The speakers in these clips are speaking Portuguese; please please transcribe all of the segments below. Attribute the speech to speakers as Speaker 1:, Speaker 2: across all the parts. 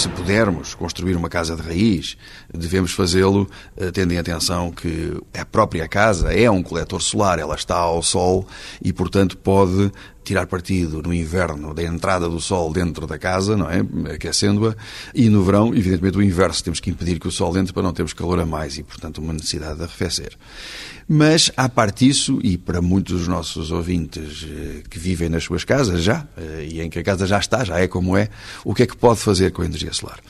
Speaker 1: Se pudermos construir uma casa de raiz, devemos fazê-lo eh, tendo em atenção que a própria casa é um coletor solar, ela está ao sol e, portanto, pode tirar partido no inverno da entrada do sol dentro da casa, não é? Aquecendo-a. E no verão, evidentemente, o inverso. Temos que impedir que o sol entre para não termos calor a mais e, portanto, uma necessidade de arrefecer. Mas, à parte disso, e para muitos dos nossos ouvintes eh, que vivem nas suas casas já, eh, e em que a casa já está, já é como é, o que é que pode fazer com a energia solar?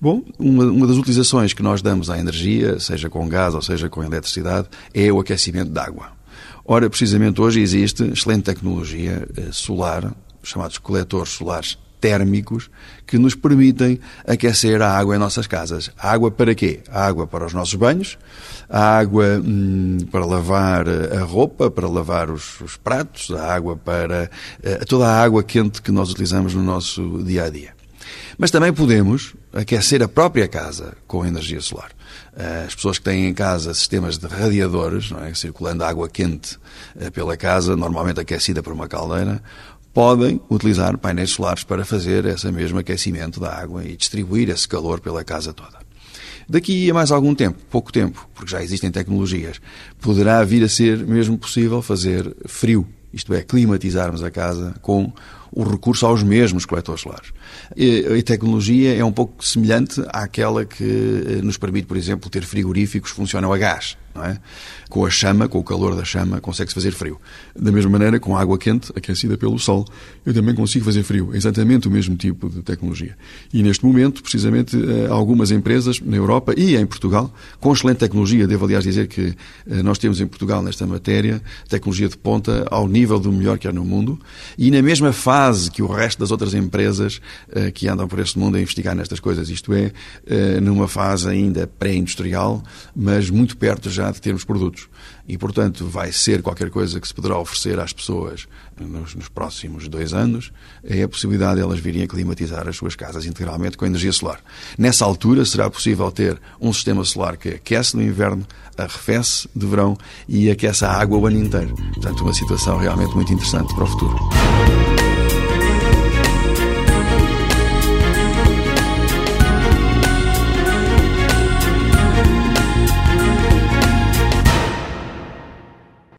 Speaker 1: Bom, uma, uma das utilizações que nós damos à energia, seja com gás ou seja com eletricidade, é o aquecimento de água. Ora, precisamente hoje existe excelente tecnologia eh, solar, chamados coletores solares térmicos, que nos permitem aquecer a água em nossas casas. A água para quê? A água para os nossos banhos, a água hum, para lavar eh, a roupa, para lavar os, os pratos, a água para uh, toda a água quente que nós utilizamos no nosso dia a dia. Mas também podemos aquecer a própria casa com energia solar. Eh, as pessoas que têm em casa sistemas de radiadores, é? circulando água quente eh, pela casa, normalmente aquecida por uma caldeira, podem utilizar painéis solares para fazer esse mesmo aquecimento da água e distribuir esse calor pela casa toda. Daqui a mais algum tempo, pouco tempo, porque já existem tecnologias, poderá vir a ser mesmo possível fazer frio, isto é, climatizarmos a casa com o recurso aos mesmos coletores solares. A tecnologia é um pouco semelhante àquela que eh, nos permite, por exemplo, ter frigoríficos que funcionam a gás é? Com a chama, com o calor da chama, consegue-se fazer frio. Da mesma maneira, com água quente, aquecida pelo sol, eu também consigo fazer frio. É exatamente o mesmo tipo de tecnologia. E neste momento, precisamente, eh, algumas empresas na Europa e em Portugal, com excelente tecnologia, devo aliás dizer que eh, nós temos em Portugal, nesta matéria, tecnologia de ponta ao nível do melhor que há no mundo, e na mesma fase que o resto das outras empresas eh, que andam por este mundo a investigar nestas coisas, isto é, numa fase ainda pré-industrial, mas muito perto já de termos produtos. E, portanto, vai ser qualquer coisa que se poderá oferecer às pessoas nos, nos próximos dois anos, é a possibilidade de elas virem a climatizar as suas casas integralmente com energia solar. Nessa altura será possível ter um sistema solar que aquece no inverno, arrefece de verão e aquece a água o ano inteiro. Portanto, uma situação realmente muito interessante para o futuro.